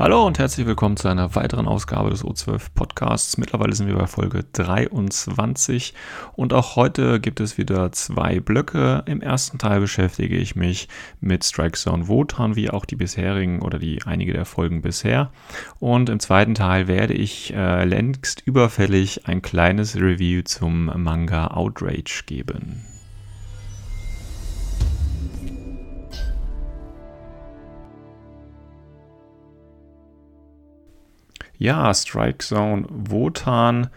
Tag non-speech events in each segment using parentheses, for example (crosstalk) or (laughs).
Hallo und herzlich willkommen zu einer weiteren Ausgabe des O12 Podcasts. Mittlerweile sind wir bei Folge 23 und auch heute gibt es wieder zwei Blöcke. Im ersten Teil beschäftige ich mich mit Strike Zone Wotan, wie auch die bisherigen oder die einige der Folgen bisher. Und im zweiten Teil werde ich äh, längst überfällig ein kleines Review zum Manga Outrage geben. Ja, Strike Zone Wotan.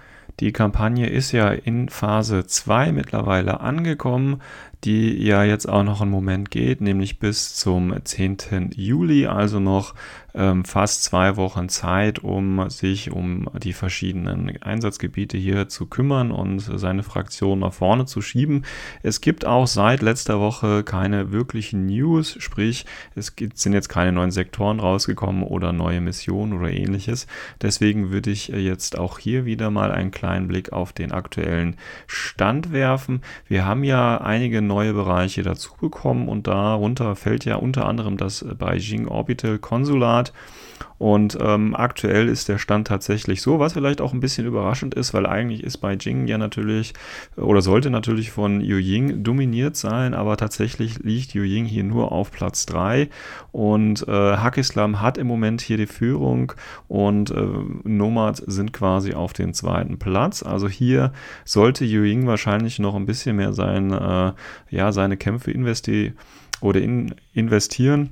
Die Kampagne ist ja in Phase 2 mittlerweile angekommen die ja jetzt auch noch einen Moment geht, nämlich bis zum 10. Juli, also noch ähm, fast zwei Wochen Zeit, um sich um die verschiedenen Einsatzgebiete hier zu kümmern und seine Fraktion nach vorne zu schieben. Es gibt auch seit letzter Woche keine wirklichen News, sprich es gibt, sind jetzt keine neuen Sektoren rausgekommen oder neue Missionen oder ähnliches. Deswegen würde ich jetzt auch hier wieder mal einen kleinen Blick auf den aktuellen Stand werfen. Wir haben ja einige neue Bereiche dazu bekommen und darunter fällt ja unter anderem das Beijing Orbital Konsulat. Und ähm, aktuell ist der Stand tatsächlich so, was vielleicht auch ein bisschen überraschend ist, weil eigentlich ist Beijing ja natürlich oder sollte natürlich von Yu Ying dominiert sein, aber tatsächlich liegt Yu Ying hier nur auf Platz 3 und äh, Hakislam hat im Moment hier die Führung und äh, Nomad sind quasi auf den zweiten Platz. Also hier sollte Yu Ying wahrscheinlich noch ein bisschen mehr sein, äh, ja, seine Kämpfe investi oder in, investieren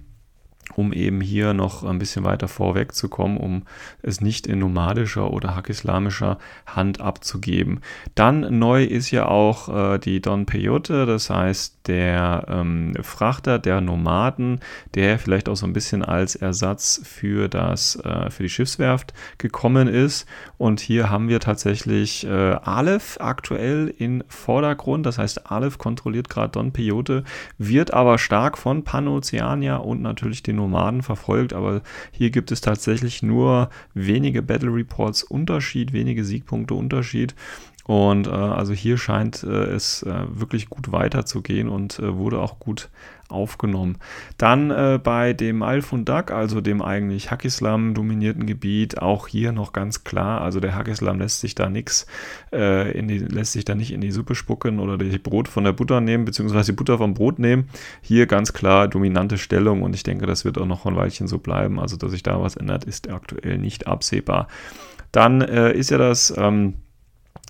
um eben hier noch ein bisschen weiter vorweg zu kommen, um es nicht in nomadischer oder hackislamischer Hand abzugeben. Dann neu ist ja auch äh, die Don Peyote, das heißt der ähm, Frachter der Nomaden, der vielleicht auch so ein bisschen als Ersatz für das äh, für die Schiffswerft gekommen ist. Und hier haben wir tatsächlich äh, Aleph aktuell in Vordergrund, das heißt Aleph kontrolliert gerade Don Peyote, wird aber stark von Panoceania und natürlich den Nomaden verfolgt, aber hier gibt es tatsächlich nur wenige Battle Reports Unterschied, wenige Siegpunkte Unterschied. Und äh, also hier scheint äh, es äh, wirklich gut weiterzugehen und äh, wurde auch gut aufgenommen. Dann äh, bei dem Al-Fundak, also dem eigentlich Hakislam dominierten Gebiet, auch hier noch ganz klar, also der Hakislam lässt sich da nichts, äh, lässt sich da nicht in die Suppe spucken oder die Brot von der Butter nehmen, beziehungsweise die Butter vom Brot nehmen. Hier ganz klar dominante Stellung und ich denke, das wird auch noch ein Weilchen so bleiben. Also, dass sich da was ändert, ist aktuell nicht absehbar. Dann äh, ist ja das ähm,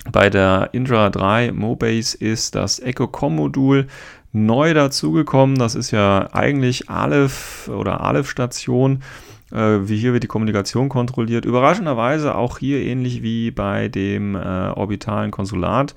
bei der Indra 3 Mobase ist das EchoCom-Modul neu dazugekommen. Das ist ja eigentlich Aleph oder Aleph-Station. Äh, wie hier wird die Kommunikation kontrolliert. Überraschenderweise auch hier ähnlich wie bei dem äh, orbitalen Konsulat.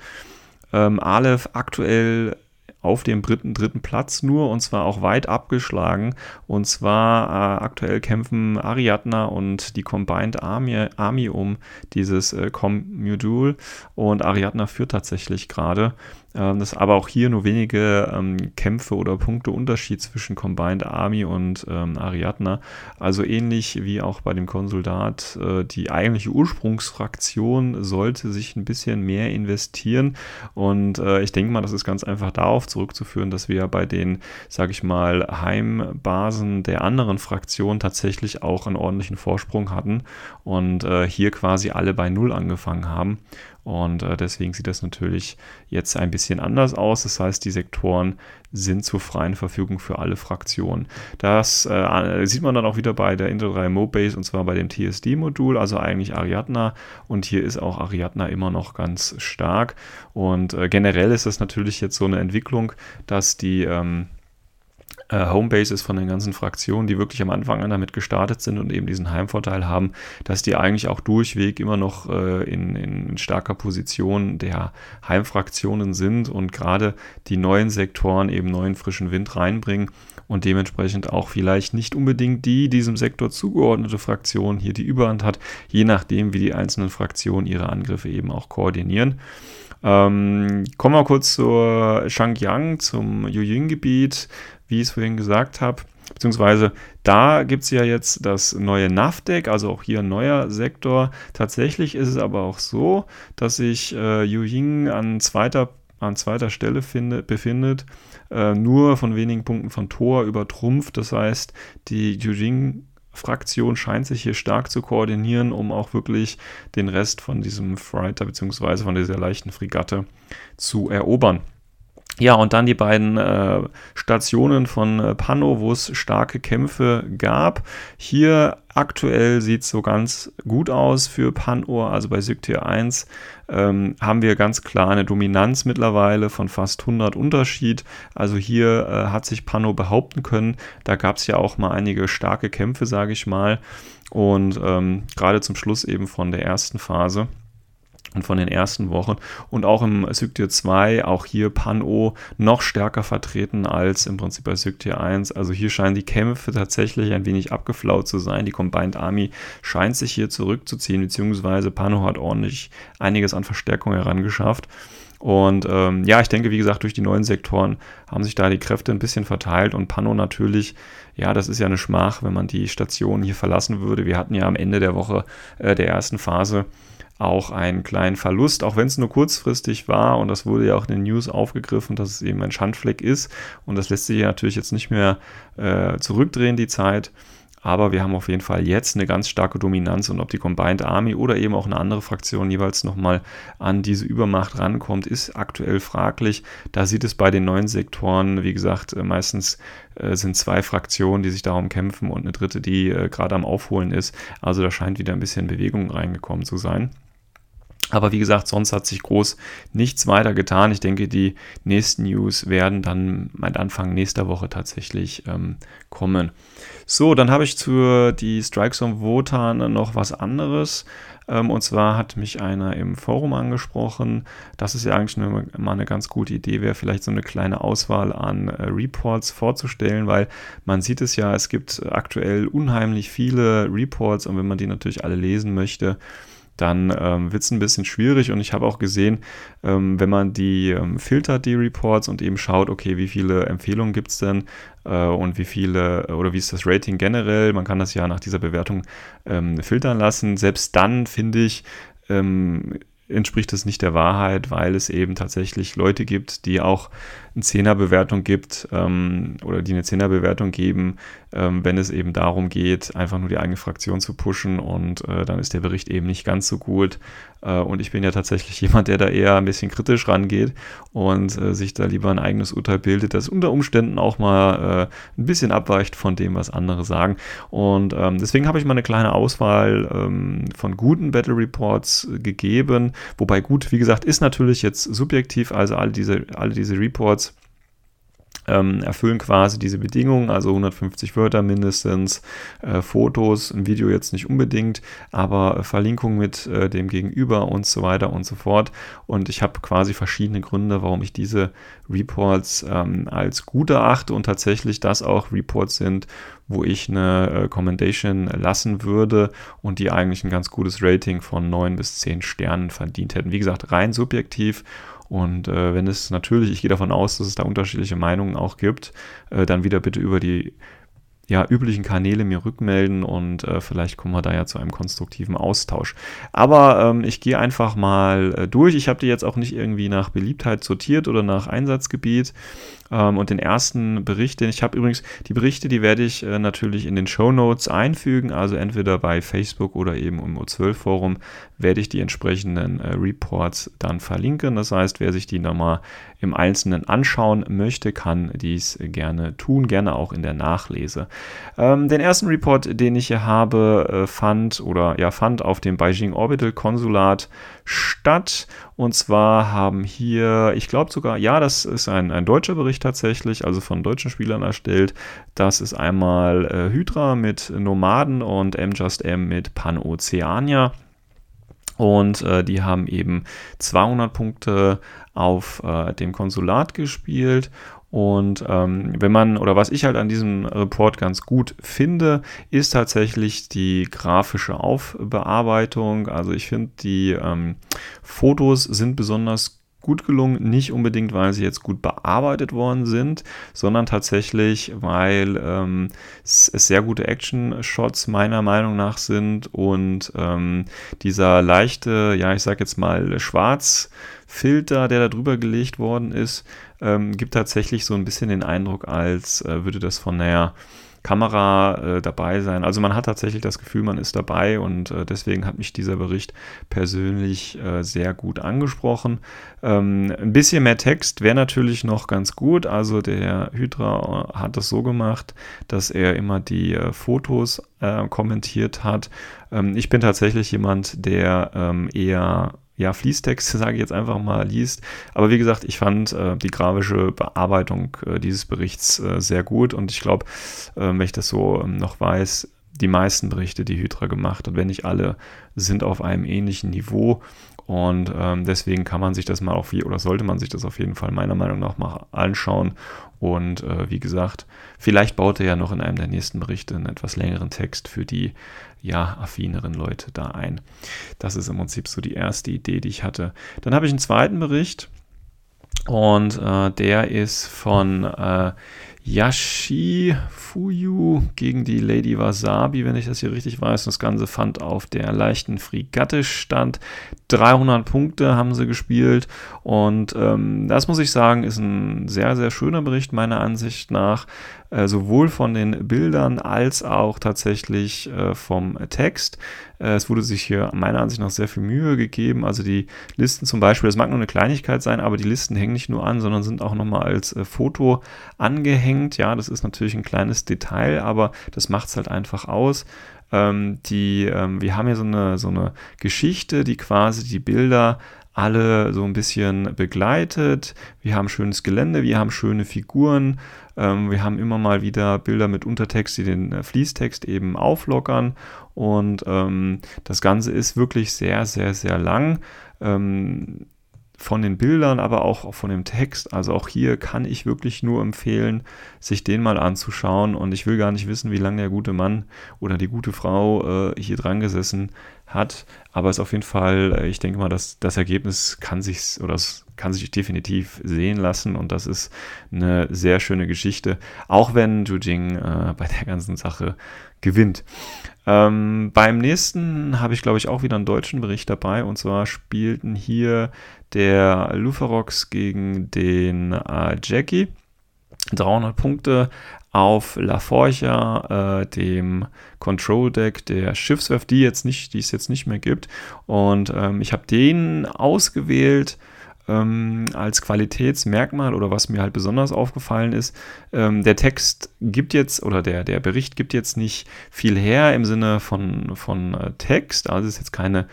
Ähm, Aleph aktuell auf dem dritten, dritten Platz nur und zwar auch weit abgeschlagen. Und zwar äh, aktuell kämpfen Ariadna und die Combined Army, Army um dieses äh, Com-Modul und Ariadna führt tatsächlich gerade. Ähm, das ist aber auch hier nur wenige ähm, Kämpfe oder Punkte Unterschied zwischen Combined Army und ähm, Ariadna. Also ähnlich wie auch bei dem Konsulat. Äh, die eigentliche Ursprungsfraktion sollte sich ein bisschen mehr investieren. Und äh, ich denke mal, das ist ganz einfach darauf zurückzuführen, dass wir bei den, sage ich mal, Heimbasen der anderen Fraktionen tatsächlich auch einen ordentlichen Vorsprung hatten und äh, hier quasi alle bei Null angefangen haben. Und äh, deswegen sieht das natürlich jetzt ein bisschen anders aus. Das heißt, die Sektoren sind zur freien Verfügung für alle Fraktionen. Das äh, sieht man dann auch wieder bei der Intel 3 Mobase und zwar bei dem TSD-Modul, also eigentlich Ariadna. Und hier ist auch Ariadna immer noch ganz stark. Und äh, generell ist das natürlich jetzt so eine Entwicklung, dass die ähm, äh, Homebases von den ganzen Fraktionen, die wirklich am Anfang an damit gestartet sind und eben diesen Heimvorteil haben, dass die eigentlich auch durchweg immer noch äh, in, in starker Position der Heimfraktionen sind und gerade die neuen Sektoren eben neuen frischen Wind reinbringen und dementsprechend auch vielleicht nicht unbedingt die diesem Sektor zugeordnete Fraktion hier die Überhand hat, je nachdem, wie die einzelnen Fraktionen ihre Angriffe eben auch koordinieren. Ähm, kommen wir kurz zur Shangyang, zum Yuying-Gebiet wie ich es vorhin gesagt habe. Beziehungsweise da gibt es ja jetzt das neue NAVDEC, also auch hier ein neuer Sektor. Tatsächlich ist es aber auch so, dass sich äh, Yuying an zweiter, an zweiter Stelle finde, befindet, äh, nur von wenigen Punkten von Tor übertrumpft. Das heißt, die Yuying Fraktion scheint sich hier stark zu koordinieren, um auch wirklich den Rest von diesem Fighter bzw. von dieser leichten Fregatte zu erobern. Ja, und dann die beiden äh, Stationen von äh, Pano, wo es starke Kämpfe gab. Hier aktuell sieht es so ganz gut aus für Pano, also bei Sygtir 1 ähm, haben wir ganz klar eine Dominanz mittlerweile von fast 100 Unterschied. Also hier äh, hat sich Pano behaupten können. Da gab es ja auch mal einige starke Kämpfe, sage ich mal. Und ähm, gerade zum Schluss eben von der ersten Phase und von den ersten Wochen. Und auch im Sygtir 2, auch hier Pan-O noch stärker vertreten als im Prinzip bei Sygtir 1. Also hier scheinen die Kämpfe tatsächlich ein wenig abgeflaut zu sein. Die Combined Army scheint sich hier zurückzuziehen, beziehungsweise Pano hat ordentlich einiges an Verstärkung herangeschafft. Und ähm, ja, ich denke, wie gesagt, durch die neuen Sektoren haben sich da die Kräfte ein bisschen verteilt und Pano natürlich, ja, das ist ja eine Schmach, wenn man die Station hier verlassen würde. Wir hatten ja am Ende der Woche äh, der ersten Phase auch einen kleinen Verlust, auch wenn es nur kurzfristig war. Und das wurde ja auch in den News aufgegriffen, dass es eben ein Schandfleck ist. Und das lässt sich natürlich jetzt nicht mehr äh, zurückdrehen, die Zeit. Aber wir haben auf jeden Fall jetzt eine ganz starke Dominanz und ob die Combined Army oder eben auch eine andere Fraktion jeweils nochmal an diese Übermacht rankommt, ist aktuell fraglich. Da sieht es bei den neuen Sektoren, wie gesagt, äh, meistens äh, sind zwei Fraktionen, die sich darum kämpfen und eine dritte, die äh, gerade am Aufholen ist. Also da scheint wieder ein bisschen Bewegung reingekommen zu sein. Aber wie gesagt, sonst hat sich groß nichts weiter getan. Ich denke, die nächsten News werden dann mein Anfang nächster Woche tatsächlich ähm, kommen. So, dann habe ich zu die Strikes on Wotan noch was anderes. Ähm, und zwar hat mich einer im Forum angesprochen, dass es ja eigentlich eine, mal eine ganz gute Idee wäre, vielleicht so eine kleine Auswahl an äh, Reports vorzustellen, weil man sieht es ja, es gibt aktuell unheimlich viele Reports und wenn man die natürlich alle lesen möchte, dann ähm, wird es ein bisschen schwierig. Und ich habe auch gesehen, ähm, wenn man die ähm, filtert, die Reports und eben schaut, okay, wie viele Empfehlungen gibt es denn äh, und wie viele oder wie ist das Rating generell, man kann das ja nach dieser Bewertung ähm, filtern lassen. Selbst dann finde ich, ähm, entspricht das nicht der Wahrheit, weil es eben tatsächlich Leute gibt, die auch eine Zehnerbewertung gibt ähm, oder die eine Zehnerbewertung geben, ähm, wenn es eben darum geht, einfach nur die eigene Fraktion zu pushen und äh, dann ist der Bericht eben nicht ganz so gut. Äh, und ich bin ja tatsächlich (laughs) jemand, der da eher ein bisschen kritisch rangeht und äh, sich da lieber ein eigenes Urteil bildet, das unter Umständen auch mal äh, ein bisschen abweicht von dem, was andere sagen. Und ähm, deswegen habe ich mal eine kleine Auswahl ähm, von guten Battle Reports gegeben, wobei gut, wie gesagt, ist natürlich jetzt subjektiv, also alle diese, alle diese Reports ähm, erfüllen quasi diese Bedingungen, also 150 Wörter mindestens, äh, Fotos, ein Video jetzt nicht unbedingt, aber Verlinkung mit äh, dem Gegenüber und so weiter und so fort. Und ich habe quasi verschiedene Gründe, warum ich diese Reports ähm, als gut erachte und tatsächlich das auch Reports sind, wo ich eine äh, Commendation lassen würde und die eigentlich ein ganz gutes Rating von 9 bis 10 Sternen verdient hätten. Wie gesagt, rein subjektiv und äh, wenn es natürlich, ich gehe davon aus, dass es da unterschiedliche Meinungen auch gibt, äh, dann wieder bitte über die ja, üblichen Kanäle mir rückmelden und äh, vielleicht kommen wir da ja zu einem konstruktiven Austausch. Aber ähm, ich gehe einfach mal äh, durch. Ich habe die jetzt auch nicht irgendwie nach Beliebtheit sortiert oder nach Einsatzgebiet. Ähm, und den ersten Bericht, den ich habe übrigens, die Berichte, die werde ich äh, natürlich in den Show Notes einfügen, also entweder bei Facebook oder eben im O12-Forum werde ich die entsprechenden äh, Reports dann verlinken. Das heißt, wer sich die nochmal im Einzelnen anschauen möchte, kann dies gerne tun, gerne auch in der Nachlese. Ähm, den ersten Report, den ich hier habe, äh, fand oder ja fand auf dem Beijing Orbital Konsulat statt. Und zwar haben hier, ich glaube sogar, ja, das ist ein, ein deutscher Bericht tatsächlich, also von deutschen Spielern erstellt. Das ist einmal äh, Hydra mit Nomaden und M-Just-M mit Panoceania. Und äh, die haben eben 200 Punkte auf äh, dem Konsulat gespielt. Und ähm, wenn man, oder was ich halt an diesem Report ganz gut finde, ist tatsächlich die grafische Aufbearbeitung. Also ich finde, die ähm, Fotos sind besonders gut gelungen, nicht unbedingt, weil sie jetzt gut bearbeitet worden sind, sondern tatsächlich, weil ähm, es, sehr gute Action-Shots meiner Meinung nach sind und ähm, dieser leichte, ja, ich sag jetzt mal, Schwarzfilter, der da drüber gelegt worden ist, ähm, gibt tatsächlich so ein bisschen den Eindruck, als äh, würde das von der Kamera äh, dabei sein. Also man hat tatsächlich das Gefühl, man ist dabei und äh, deswegen hat mich dieser Bericht persönlich äh, sehr gut angesprochen. Ähm, ein bisschen mehr Text wäre natürlich noch ganz gut. Also der Hydra hat das so gemacht, dass er immer die äh, Fotos äh, kommentiert hat. Ähm, ich bin tatsächlich jemand, der ähm, eher ja, Fließtexte, (laughs) sage ich jetzt einfach mal, liest. Aber wie gesagt, ich fand äh, die grafische Bearbeitung äh, dieses Berichts äh, sehr gut und ich glaube, ähm, wenn ich das so ähm, noch weiß, die meisten Berichte, die Hydra gemacht hat, wenn nicht alle, sind auf einem ähnlichen Niveau. Und ähm, deswegen kann man sich das mal auf oder sollte man sich das auf jeden Fall meiner Meinung nach mal anschauen. Und äh, wie gesagt, vielleicht baut er ja noch in einem der nächsten Berichte einen etwas längeren Text für die ja affineren Leute da ein. Das ist im Prinzip so die erste Idee, die ich hatte. Dann habe ich einen zweiten Bericht und äh, der ist von äh, Yashi Fuyu gegen die Lady Wasabi, wenn ich das hier richtig weiß. Das Ganze fand auf der leichten Fregatte stand. 300 Punkte haben sie gespielt und ähm, das muss ich sagen, ist ein sehr, sehr schöner Bericht meiner Ansicht nach. Äh, sowohl von den Bildern als auch tatsächlich äh, vom Text. Äh, es wurde sich hier meiner Ansicht nach sehr viel Mühe gegeben. Also die Listen zum Beispiel, das mag nur eine Kleinigkeit sein, aber die Listen hängen nicht nur an, sondern sind auch nochmal als Foto angehängt. Ja, das ist natürlich ein kleines Detail, aber das macht es halt einfach aus ähm, die, ähm, wir haben hier so eine, so eine Geschichte, die quasi die Bilder alle so ein bisschen begleitet. Wir haben schönes Gelände, wir haben schöne Figuren, ähm, wir haben immer mal wieder Bilder mit Untertext, die den äh, Fließtext eben auflockern. Und ähm, das Ganze ist wirklich sehr, sehr, sehr lang. Ähm, von den Bildern, aber auch von dem Text. Also auch hier kann ich wirklich nur empfehlen, sich den mal anzuschauen. Und ich will gar nicht wissen, wie lange der gute Mann oder die gute Frau äh, hier dran gesessen hat. Aber es ist auf jeden Fall, äh, ich denke mal, dass das Ergebnis kann sich oder es kann sich definitiv sehen lassen und das ist eine sehr schöne Geschichte, auch wenn Ju Jing äh, bei der ganzen Sache gewinnt. Ähm, beim nächsten habe ich, glaube ich, auch wieder einen deutschen Bericht dabei und zwar spielten hier der Luferox gegen den äh, Jackie. 300 Punkte auf La Forja, äh, dem Control Deck der Schiffswerft, die jetzt nicht, die es jetzt nicht mehr gibt. Und ähm, ich habe den ausgewählt ähm, als Qualitätsmerkmal oder was mir halt besonders aufgefallen ist. Ähm, der Text gibt jetzt oder der, der Bericht gibt jetzt nicht viel her im Sinne von, von äh, Text. Also es ist jetzt keine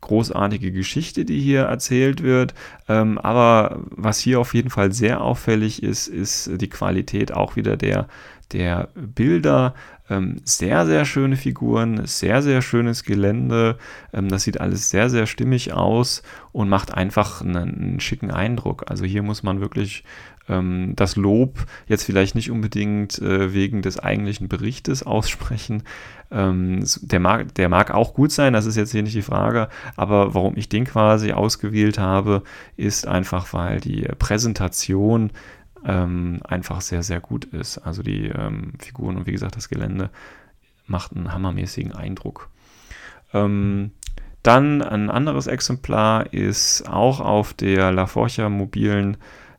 großartige Geschichte, die hier erzählt wird. Ähm, aber was hier auf jeden Fall sehr auffällig ist, ist die Qualität auch wieder der, der Bilder. Ähm, sehr, sehr schöne Figuren, sehr, sehr schönes Gelände. Ähm, das sieht alles sehr, sehr stimmig aus und macht einfach einen, einen schicken Eindruck. Also hier muss man wirklich ähm, das Lob jetzt vielleicht nicht unbedingt äh, wegen des eigentlichen Berichtes aussprechen. Ähm, der, mag, der mag auch gut sein, das ist jetzt hier nicht die Frage, aber warum ich den quasi ausgewählt habe, ist einfach, weil die Präsentation ähm, einfach sehr, sehr gut ist. Also die ähm, Figuren und wie gesagt das Gelände macht einen hammermäßigen Eindruck. Ähm, dann ein anderes Exemplar ist auch auf der La Forja mobilen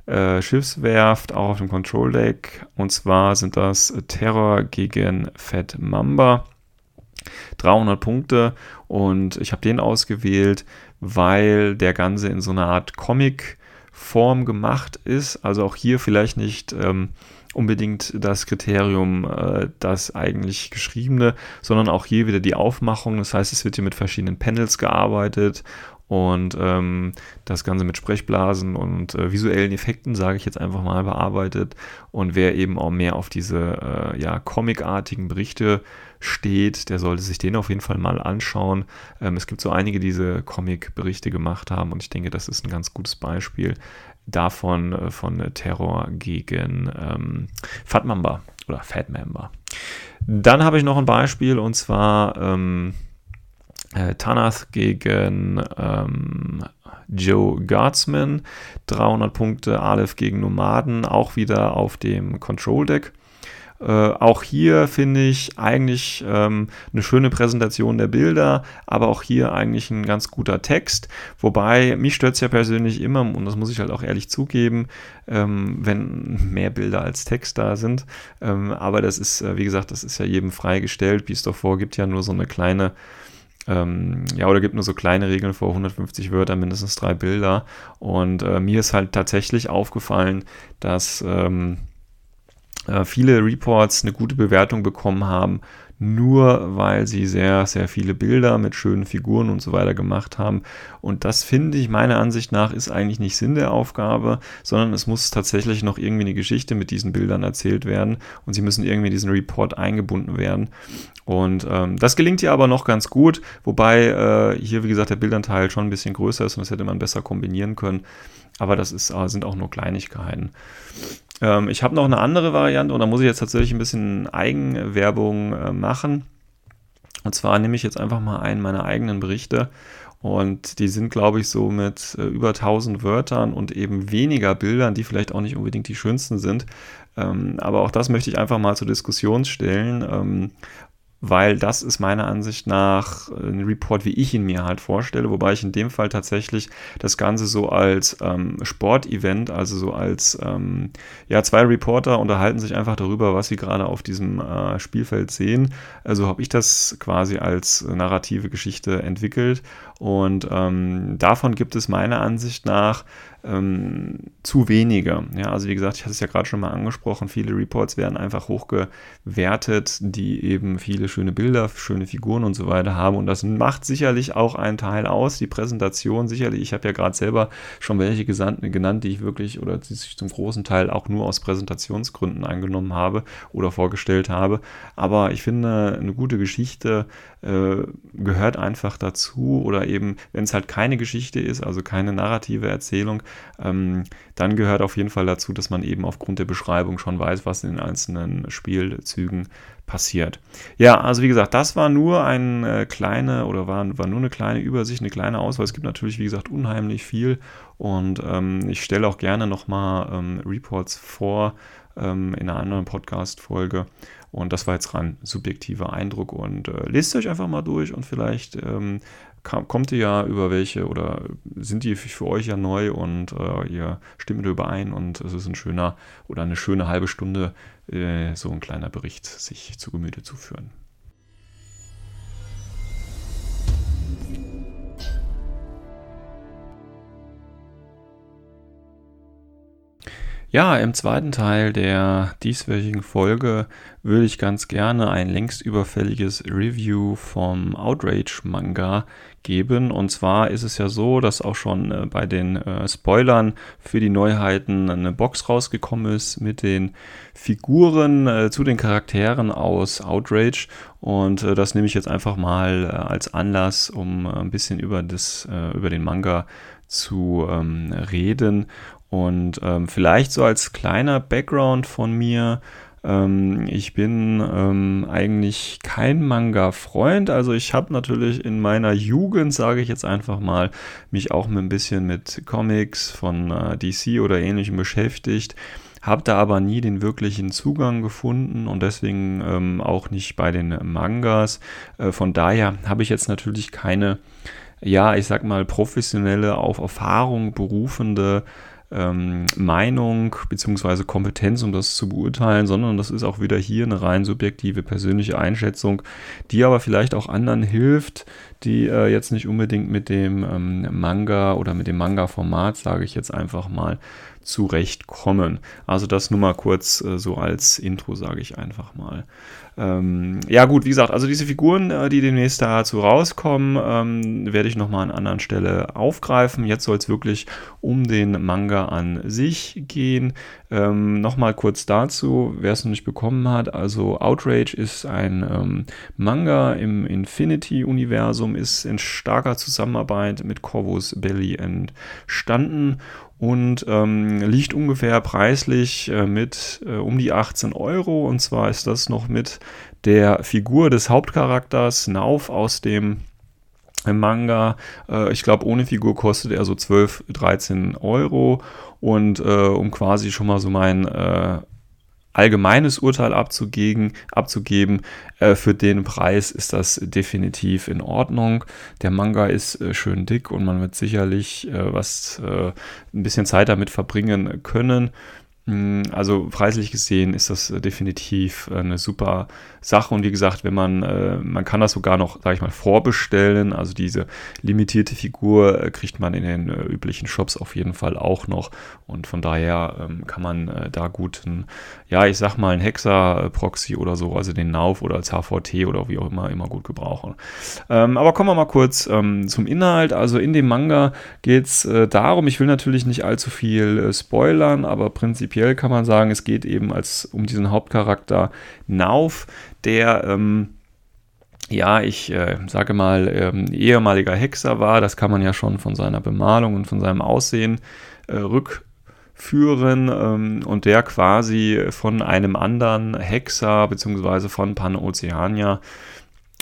äh, Schiffswerft, auch auf dem Control Deck. Und zwar sind das Terror gegen Fat Mamba. 300 Punkte und ich habe den ausgewählt, weil der Ganze in so einer Art Comic-Form gemacht ist. Also auch hier vielleicht nicht ähm, unbedingt das Kriterium, äh, das eigentlich geschriebene, sondern auch hier wieder die Aufmachung. Das heißt, es wird hier mit verschiedenen Panels gearbeitet und ähm, das Ganze mit Sprechblasen und äh, visuellen Effekten, sage ich jetzt einfach mal, bearbeitet. Und wer eben auch mehr auf diese äh, ja, comicartigen Berichte steht, der sollte sich den auf jeden Fall mal anschauen. Ähm, es gibt so einige, die diese Comic-Berichte gemacht haben und ich denke, das ist ein ganz gutes Beispiel davon, äh, von Terror gegen ähm, Fatmamba oder Fatmamba. Dann habe ich noch ein Beispiel und zwar ähm, äh, Tanath gegen ähm, Joe Guardsman, 300 Punkte, Aleph gegen Nomaden, auch wieder auf dem Control Deck. Äh, auch hier finde ich eigentlich ähm, eine schöne Präsentation der Bilder, aber auch hier eigentlich ein ganz guter Text. Wobei mich stört es ja persönlich immer, und das muss ich halt auch ehrlich zugeben, ähm, wenn mehr Bilder als Text da sind. Ähm, aber das ist, äh, wie gesagt, das ist ja jedem freigestellt. Wie es doch vorgibt, ja nur so eine kleine ähm, ja, oder gibt nur so kleine Regeln vor 150 Wörter, mindestens drei Bilder. Und äh, mir ist halt tatsächlich aufgefallen, dass ähm, äh, viele Reports eine gute Bewertung bekommen haben, nur weil sie sehr, sehr viele Bilder mit schönen Figuren und so weiter gemacht haben. Und das finde ich meiner Ansicht nach ist eigentlich nicht Sinn der Aufgabe, sondern es muss tatsächlich noch irgendwie eine Geschichte mit diesen Bildern erzählt werden und sie müssen irgendwie in diesen Report eingebunden werden. Und ähm, das gelingt hier aber noch ganz gut, wobei äh, hier, wie gesagt, der Bildanteil schon ein bisschen größer ist und das hätte man besser kombinieren können. Aber das ist, äh, sind auch nur Kleinigkeiten. Ähm, ich habe noch eine andere Variante und da muss ich jetzt tatsächlich ein bisschen Eigenwerbung äh, machen. Und zwar nehme ich jetzt einfach mal einen meiner eigenen Berichte und die sind, glaube ich, so mit äh, über 1000 Wörtern und eben weniger Bildern, die vielleicht auch nicht unbedingt die schönsten sind. Ähm, aber auch das möchte ich einfach mal zur Diskussion stellen. Ähm, weil das ist meiner Ansicht nach ein Report, wie ich ihn mir halt vorstelle, wobei ich in dem Fall tatsächlich das Ganze so als ähm, Sportevent, also so als, ähm, ja, zwei Reporter unterhalten sich einfach darüber, was sie gerade auf diesem äh, Spielfeld sehen. Also habe ich das quasi als narrative Geschichte entwickelt und ähm, davon gibt es meiner Ansicht nach ähm, zu wenige. Ja, also wie gesagt, ich hatte es ja gerade schon mal angesprochen, viele Reports werden einfach hochgewertet, die eben viele schöne Bilder, schöne Figuren und so weiter haben. Und das macht sicherlich auch einen Teil aus, die Präsentation sicherlich. Ich habe ja gerade selber schon welche genannt, die ich wirklich oder die ich zum großen Teil auch nur aus Präsentationsgründen angenommen habe oder vorgestellt habe. Aber ich finde, eine gute Geschichte äh, gehört einfach dazu oder eben, wenn es halt keine Geschichte ist, also keine narrative Erzählung, ähm, dann gehört auf jeden Fall dazu, dass man eben aufgrund der Beschreibung schon weiß, was in den einzelnen Spielzügen passiert. Ja, also wie gesagt, das war nur eine äh, kleine oder war, war nur eine kleine Übersicht, eine kleine Auswahl. Es gibt natürlich, wie gesagt, unheimlich viel und ähm, ich stelle auch gerne nochmal ähm, Reports vor ähm, in einer anderen Podcast-Folge. Und das war jetzt rein subjektiver Eindruck und äh, lest euch einfach mal durch und vielleicht ähm, kommt ihr ja über welche oder sind die für euch ja neu und äh, ihr stimmt überein und es ist ein schöner oder eine schöne halbe Stunde, äh, so ein kleiner Bericht sich zu Gemüte zu führen. Ja, im zweiten Teil der dieswöchigen Folge würde ich ganz gerne ein längst überfälliges Review vom Outrage-Manga geben. Und zwar ist es ja so, dass auch schon äh, bei den äh, Spoilern für die Neuheiten eine Box rausgekommen ist mit den Figuren äh, zu den Charakteren aus Outrage. Und das nehme ich jetzt einfach mal als Anlass, um ein bisschen über, das, über den Manga zu ähm, reden. Und ähm, vielleicht so als kleiner Background von mir, ähm, ich bin ähm, eigentlich kein Manga-Freund. Also ich habe natürlich in meiner Jugend, sage ich jetzt einfach mal, mich auch ein bisschen mit Comics von äh, DC oder ähnlichem beschäftigt. Habe da aber nie den wirklichen Zugang gefunden und deswegen ähm, auch nicht bei den Mangas. Äh, von daher habe ich jetzt natürlich keine, ja, ich sag mal, professionelle, auf Erfahrung berufende ähm, Meinung bzw. Kompetenz, um das zu beurteilen, sondern das ist auch wieder hier eine rein subjektive persönliche Einschätzung, die aber vielleicht auch anderen hilft, die äh, jetzt nicht unbedingt mit dem ähm, Manga oder mit dem Manga-Format, sage ich jetzt einfach mal, zurechtkommen. Also das nur mal kurz äh, so als Intro, sage ich einfach mal. Ähm, ja gut, wie gesagt, also diese Figuren, äh, die demnächst dazu rauskommen, ähm, werde ich nochmal an anderen Stelle aufgreifen. Jetzt soll es wirklich um den Manga an sich gehen. Ähm, nochmal kurz dazu, wer es noch nicht bekommen hat. Also Outrage ist ein ähm, Manga im Infinity-Universum, ist in starker Zusammenarbeit mit Corvus Belly entstanden und ähm, liegt ungefähr preislich äh, mit äh, um die 18 Euro. Und zwar ist das noch mit der Figur des Hauptcharakters Nauf aus dem Manga. Äh, ich glaube, ohne Figur kostet er so 12, 13 Euro. Und äh, um quasi schon mal so mein äh, allgemeines Urteil abzugeben, abzugeben. Äh, für den Preis ist das definitiv in Ordnung. Der Manga ist äh, schön dick und man wird sicherlich äh, was äh, ein bisschen Zeit damit verbringen können. Mm, also preislich gesehen ist das äh, definitiv äh, eine super Sache und wie gesagt, wenn man, äh, man kann das sogar noch, sage ich mal, vorbestellen. Also diese limitierte Figur kriegt man in den üblichen Shops auf jeden Fall auch noch und von daher ähm, kann man da gut, ein, ja, ich sag mal, ein Hexa-Proxy oder so, also den Nauf oder als HVT oder wie auch immer, immer gut gebrauchen. Ähm, aber kommen wir mal kurz ähm, zum Inhalt. Also in dem Manga geht es darum, ich will natürlich nicht allzu viel spoilern, aber prinzipiell prinzipiell kann man sagen, es geht eben als um diesen Hauptcharakter Nauf, der ähm, ja, ich äh, sage mal, ähm, ehemaliger Hexer war. Das kann man ja schon von seiner Bemalung und von seinem Aussehen äh, rückführen ähm, und der quasi von einem anderen Hexer bzw. von Panoceania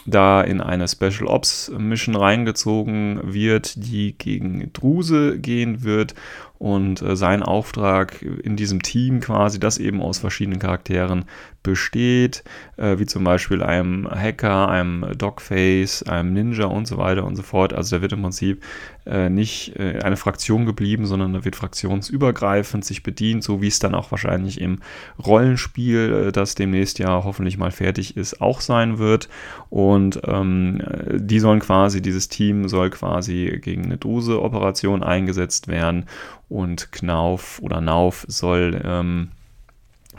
da in eine Special Ops Mission reingezogen wird, die gegen Druse gehen wird und äh, sein Auftrag in diesem Team quasi, das eben aus verschiedenen Charakteren besteht, äh, wie zum Beispiel einem Hacker, einem Dogface, einem Ninja und so weiter und so fort. Also da wird im Prinzip äh, nicht äh, eine Fraktion geblieben, sondern da wird fraktionsübergreifend sich bedient, so wie es dann auch wahrscheinlich im Rollenspiel, äh, das demnächst ja hoffentlich mal fertig ist, auch sein wird. Und ähm, die sollen quasi, dieses Team soll quasi gegen eine Dose-Operation eingesetzt werden und Knauf oder Nauf soll ähm,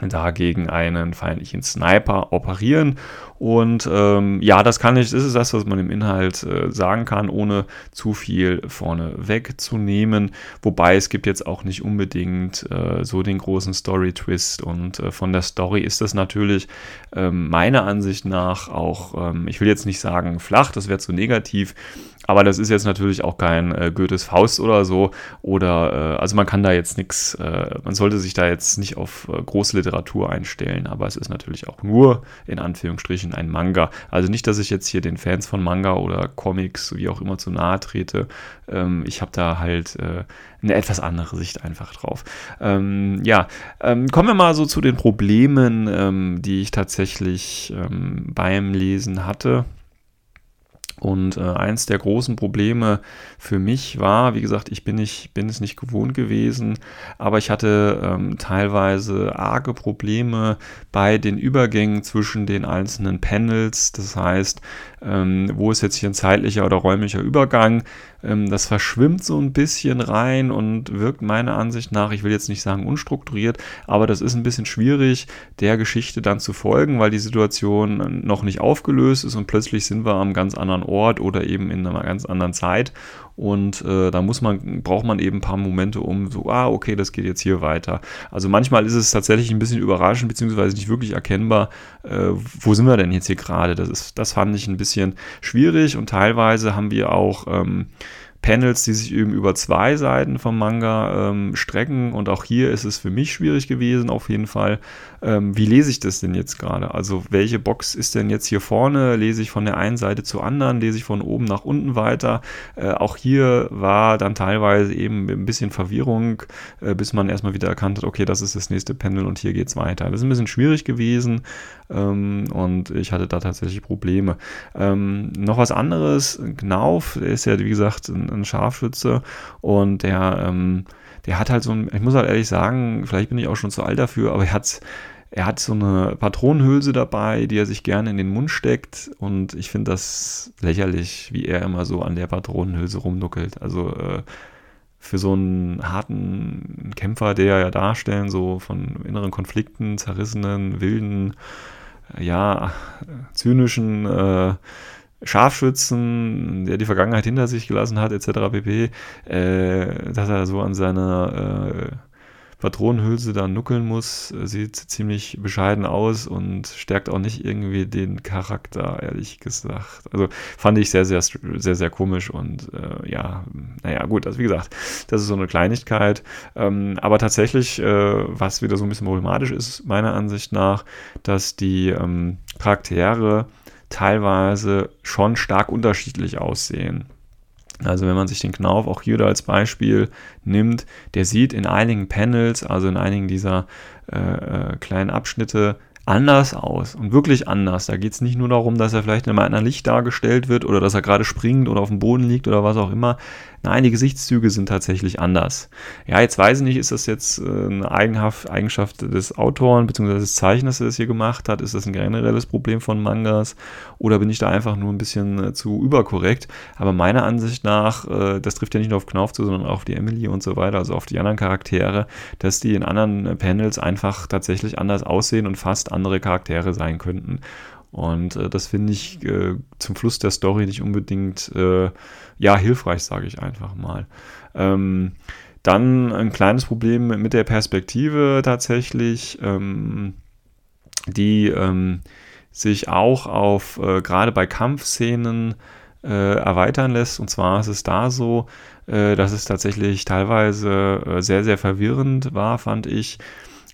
dagegen einen feindlichen Sniper operieren. Und ähm, ja, das kann ich, das ist das, was man im Inhalt äh, sagen kann, ohne zu viel vorne wegzunehmen. Wobei es gibt jetzt auch nicht unbedingt äh, so den großen Story-Twist. Und äh, von der Story ist das natürlich ähm, meiner Ansicht nach auch, ähm, ich will jetzt nicht sagen flach, das wäre zu negativ, aber das ist jetzt natürlich auch kein äh, Goethes Faust oder so. Oder, äh, also man kann da jetzt nichts, äh, man sollte sich da jetzt nicht auf äh, große Literatur einstellen, aber es ist natürlich auch nur in Anführungsstrichen ein Manga. Also nicht, dass ich jetzt hier den Fans von Manga oder Comics, wie auch immer, zu nahe trete. Ähm, ich habe da halt äh, eine etwas andere Sicht einfach drauf. Ähm, ja, ähm, kommen wir mal so zu den Problemen, ähm, die ich tatsächlich ähm, beim Lesen hatte. Und äh, eins der großen Probleme für mich war, wie gesagt, ich bin, nicht, bin es nicht gewohnt gewesen, aber ich hatte ähm, teilweise arge Probleme bei den Übergängen zwischen den einzelnen Panels. Das heißt, ähm, wo ist jetzt hier ein zeitlicher oder räumlicher Übergang? Ähm, das verschwimmt so ein bisschen rein und wirkt meiner Ansicht nach, ich will jetzt nicht sagen unstrukturiert, aber das ist ein bisschen schwierig, der Geschichte dann zu folgen, weil die Situation noch nicht aufgelöst ist und plötzlich sind wir am ganz anderen Ort oder eben in einer ganz anderen Zeit und äh, da muss man, braucht man eben ein paar Momente, um so, ah, okay, das geht jetzt hier weiter. Also manchmal ist es tatsächlich ein bisschen überraschend, beziehungsweise nicht wirklich erkennbar, äh, wo sind wir denn jetzt hier gerade? Das das fand ich ein bisschen schwierig und teilweise haben wir auch ähm, Panels, die sich eben über zwei Seiten vom Manga ähm, strecken. Und auch hier ist es für mich schwierig gewesen, auf jeden Fall. Ähm, wie lese ich das denn jetzt gerade? Also welche Box ist denn jetzt hier vorne? Lese ich von der einen Seite zur anderen? Lese ich von oben nach unten weiter? Äh, auch hier war dann teilweise eben ein bisschen Verwirrung, äh, bis man erstmal wieder erkannt hat, okay, das ist das nächste Panel und hier geht es weiter. Das ist ein bisschen schwierig gewesen ähm, und ich hatte da tatsächlich Probleme. Ähm, noch was anderes, Knauf, der ist ja wie gesagt ein ein Scharfschütze und der, ähm, der hat halt so ein, ich muss halt ehrlich sagen, vielleicht bin ich auch schon zu alt dafür, aber er hat, er hat so eine Patronenhülse dabei, die er sich gerne in den Mund steckt und ich finde das lächerlich, wie er immer so an der Patronenhülse rumnuckelt. Also äh, für so einen harten Kämpfer, der ja darstellen, so von inneren Konflikten, zerrissenen, wilden, ja, zynischen äh, Scharfschützen, der die Vergangenheit hinter sich gelassen hat, etc. pp., äh, dass er so an seiner äh, Patronenhülse da nuckeln muss, sieht ziemlich bescheiden aus und stärkt auch nicht irgendwie den Charakter, ehrlich gesagt. Also fand ich sehr, sehr, sehr, sehr komisch und äh, ja, naja, gut, also wie gesagt, das ist so eine Kleinigkeit. Ähm, aber tatsächlich, äh, was wieder so ein bisschen problematisch ist, meiner Ansicht nach, dass die ähm, Charaktere teilweise schon stark unterschiedlich aussehen. Also wenn man sich den Knauf auch hier als Beispiel nimmt, der sieht in einigen Panels, also in einigen dieser äh, äh kleinen Abschnitte, anders aus und wirklich anders. Da geht es nicht nur darum, dass er vielleicht in einem Licht dargestellt wird oder dass er gerade springt oder auf dem Boden liegt oder was auch immer. Nein, die Gesichtszüge sind tatsächlich anders. Ja, jetzt weiß ich nicht, ist das jetzt äh, eine Eigenschaft des Autoren bzw. des Zeichners, der das hier gemacht hat? Ist das ein generelles Problem von Mangas? Oder bin ich da einfach nur ein bisschen äh, zu überkorrekt? Aber meiner Ansicht nach, äh, das trifft ja nicht nur auf Knauf zu, sondern auch auf die Emily und so weiter, also auf die anderen Charaktere, dass die in anderen Panels einfach tatsächlich anders aussehen und fast andere Charaktere sein könnten. Und äh, das finde ich äh, zum Fluss der Story nicht unbedingt äh, ja, hilfreich, sage ich einfach mal. Ähm, dann ein kleines Problem mit der Perspektive tatsächlich, ähm, die ähm, sich auch auf äh, gerade bei Kampfszenen äh, erweitern lässt. Und zwar ist es da so, äh, dass es tatsächlich teilweise sehr, sehr verwirrend war, fand ich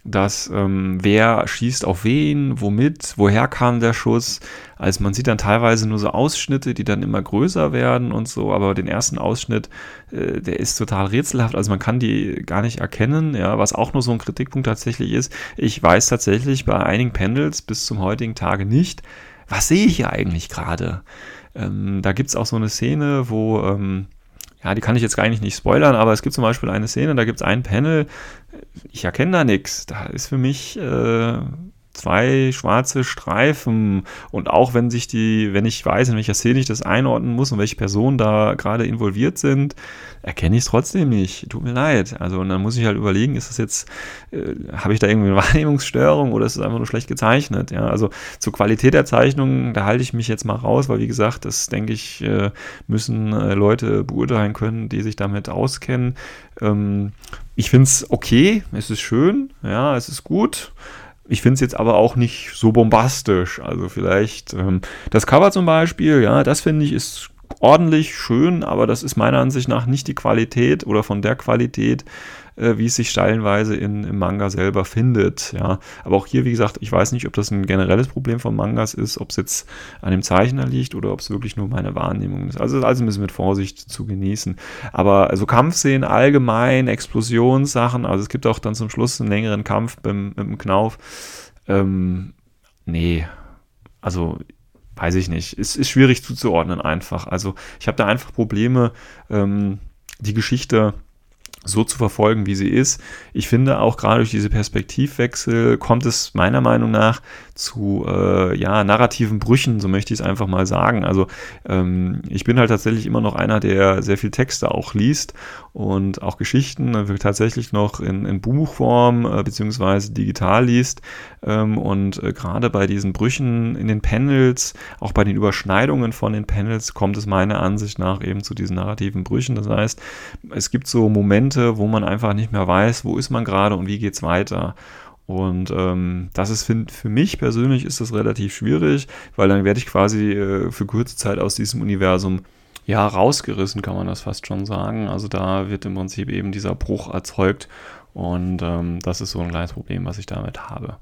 dass ähm, wer schießt auf wen, womit, woher kam der Schuss. Also man sieht dann teilweise nur so Ausschnitte, die dann immer größer werden und so, aber den ersten Ausschnitt, äh, der ist total rätselhaft, also man kann die gar nicht erkennen, ja, was auch nur so ein Kritikpunkt tatsächlich ist. Ich weiß tatsächlich bei einigen Pendels bis zum heutigen Tage nicht, was sehe ich hier eigentlich gerade. Ähm, da gibt es auch so eine Szene, wo ähm, ja, die kann ich jetzt nicht, nicht spoilern, aber es gibt zum Beispiel eine Szene, da gibt es ein Panel, ich erkenne da nichts. Da ist für mich äh, zwei schwarze Streifen und auch wenn sich die, wenn ich weiß, in welcher Szene ich das einordnen muss und welche Personen da gerade involviert sind, erkenne ich es trotzdem nicht. Tut mir leid. Also und dann muss ich halt überlegen, ist das jetzt, äh, habe ich da irgendwie eine (laughs) Wahrnehmungsstörung oder ist es einfach nur schlecht gezeichnet? Ja, also zur Qualität der Zeichnung, da halte ich mich jetzt mal raus, weil wie gesagt, das denke ich, äh, müssen äh, Leute beurteilen können, die sich damit auskennen. Ähm, ich finde es okay, es ist schön, ja, es ist gut. Ich finde es jetzt aber auch nicht so bombastisch. Also vielleicht ähm, das Cover zum Beispiel, ja, das finde ich ist ordentlich, schön, aber das ist meiner Ansicht nach nicht die Qualität oder von der Qualität, äh, wie es sich stellenweise in, im Manga selber findet. Ja. Aber auch hier, wie gesagt, ich weiß nicht, ob das ein generelles Problem von Mangas ist, ob es jetzt an dem Zeichner liegt oder ob es wirklich nur meine Wahrnehmung ist. Also alles ein bisschen mit Vorsicht zu genießen. Aber also Kampfszenen allgemein, Explosionssachen, also es gibt auch dann zum Schluss einen längeren Kampf beim, mit dem Knauf. Ähm, nee, also weiß ich nicht. Es ist schwierig zuzuordnen einfach. Also ich habe da einfach Probleme, ähm, die Geschichte so zu verfolgen, wie sie ist. Ich finde auch gerade durch diese Perspektivwechsel kommt es meiner Meinung nach zu äh, ja, narrativen Brüchen, so möchte ich es einfach mal sagen. Also ähm, ich bin halt tatsächlich immer noch einer, der sehr viel Texte auch liest und auch Geschichten äh, tatsächlich noch in, in Buchform äh, beziehungsweise digital liest. Ähm, und äh, gerade bei diesen Brüchen in den Panels, auch bei den Überschneidungen von den Panels, kommt es meiner Ansicht nach eben zu diesen narrativen Brüchen. Das heißt, es gibt so Momente, wo man einfach nicht mehr weiß, wo ist man gerade und wie geht es weiter. Und ähm, das ist für, für mich persönlich ist das relativ schwierig, weil dann werde ich quasi äh, für kurze Zeit aus diesem Universum ja rausgerissen, kann man das fast schon sagen. Also da wird im Prinzip eben dieser Bruch erzeugt und ähm, das ist so ein kleines Problem, was ich damit habe.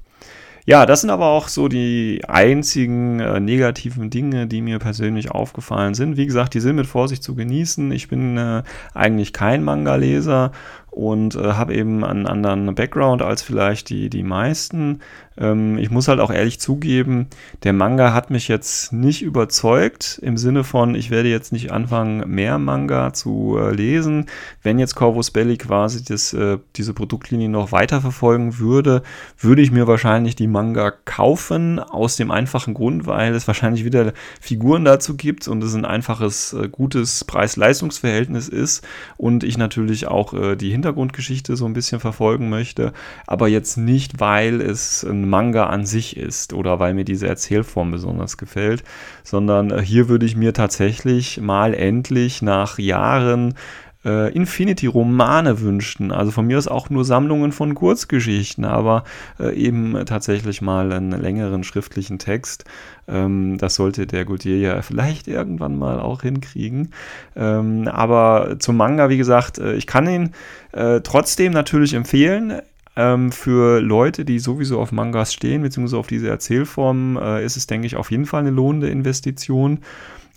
Ja, das sind aber auch so die einzigen äh, negativen Dinge, die mir persönlich aufgefallen sind. Wie gesagt, die sind mit Vorsicht zu genießen. Ich bin äh, eigentlich kein Manga-Leser und äh, habe eben einen anderen Background als vielleicht die, die meisten. Ähm, ich muss halt auch ehrlich zugeben, der Manga hat mich jetzt nicht überzeugt im Sinne von, ich werde jetzt nicht anfangen, mehr Manga zu äh, lesen. Wenn jetzt Corvus Belli quasi das, äh, diese Produktlinie noch weiterverfolgen würde, würde ich mir wahrscheinlich die Manga kaufen, aus dem einfachen Grund, weil es wahrscheinlich wieder Figuren dazu gibt und es ein einfaches, äh, gutes Preis-Leistungs-Verhältnis ist und ich natürlich auch äh, die Hintergrundgeschichte so ein bisschen verfolgen möchte, aber jetzt nicht, weil es ein Manga an sich ist oder weil mir diese Erzählform besonders gefällt, sondern äh, hier würde ich mir tatsächlich mal endlich nach Jahren äh, Infinity-Romane wünschen. Also von mir aus auch nur Sammlungen von Kurzgeschichten, aber äh, eben tatsächlich mal einen längeren schriftlichen Text. Ähm, das sollte der Gautier ja vielleicht irgendwann mal auch hinkriegen. Ähm, aber zum Manga, wie gesagt, äh, ich kann ihn äh, trotzdem natürlich empfehlen ähm, für Leute, die sowieso auf Mangas stehen, beziehungsweise auf diese Erzählform, äh, ist es, denke ich, auf jeden Fall eine lohnende Investition.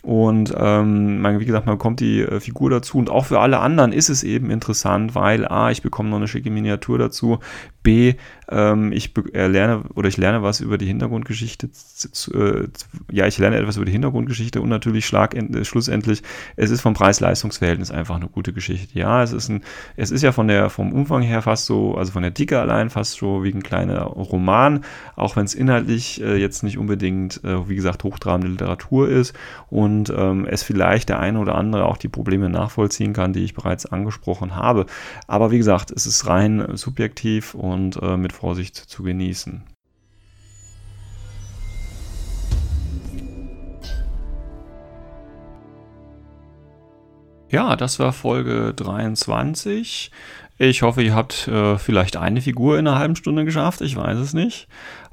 Und ähm, wie gesagt, man bekommt die äh, Figur dazu. Und auch für alle anderen ist es eben interessant, weil A, ich bekomme noch eine schicke Miniatur dazu, B, ähm, ich lerne oder ich lerne was über die Hintergrundgeschichte. Äh, ja, ich lerne etwas über die Hintergrundgeschichte und natürlich schlag, äh, schlussendlich, es ist vom Preis-Leistungs-Verhältnis einfach eine gute Geschichte. Ja, es ist ein, es ist ja von der, vom Umfang her fast so, also von der Dicke allein fast so wie ein kleiner Roman, auch wenn es inhaltlich äh, jetzt nicht unbedingt, äh, wie gesagt, hochtrabende Literatur ist und ähm, es vielleicht der eine oder andere auch die Probleme nachvollziehen kann, die ich bereits angesprochen habe. Aber wie gesagt, es ist rein subjektiv und äh, mit Vorsicht zu genießen. Ja, das war Folge 23. Ich hoffe, ihr habt äh, vielleicht eine Figur in einer halben Stunde geschafft. Ich weiß es nicht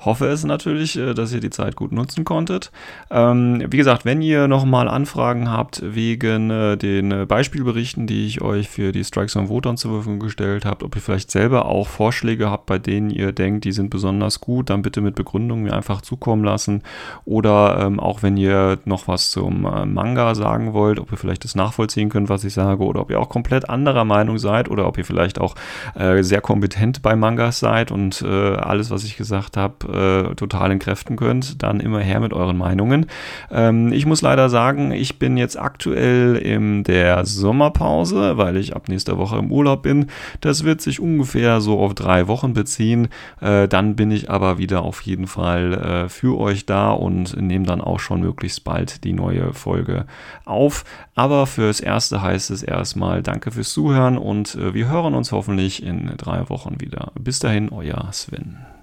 hoffe es natürlich, äh, dass ihr die Zeit gut nutzen konntet. Ähm, wie gesagt, wenn ihr nochmal Anfragen habt wegen äh, den äh, Beispielberichten, die ich euch für die Strikes on Voton zur Verfügung gestellt habt, ob ihr vielleicht selber auch Vorschläge habt, bei denen ihr denkt, die sind besonders gut, dann bitte mit Begründung mir einfach zukommen lassen. Oder ähm, auch wenn ihr noch was zum äh, Manga sagen wollt, ob ihr vielleicht das nachvollziehen könnt, was ich sage, oder ob ihr auch komplett anderer Meinung seid, oder ob ihr vielleicht auch äh, sehr kompetent bei Mangas seid und äh, alles, was ich gesagt habe, äh, total entkräften könnt, dann immer her mit euren Meinungen. Ähm, ich muss leider sagen, ich bin jetzt aktuell in der Sommerpause, weil ich ab nächster Woche im Urlaub bin. Das wird sich ungefähr so auf drei Wochen beziehen. Äh, dann bin ich aber wieder auf jeden Fall äh, für euch da und nehme dann auch schon möglichst bald die neue Folge auf. Aber fürs Erste heißt es erstmal Danke fürs Zuhören und äh, wir hören uns hoffentlich in drei Wochen wieder. Bis dahin, euer Sven.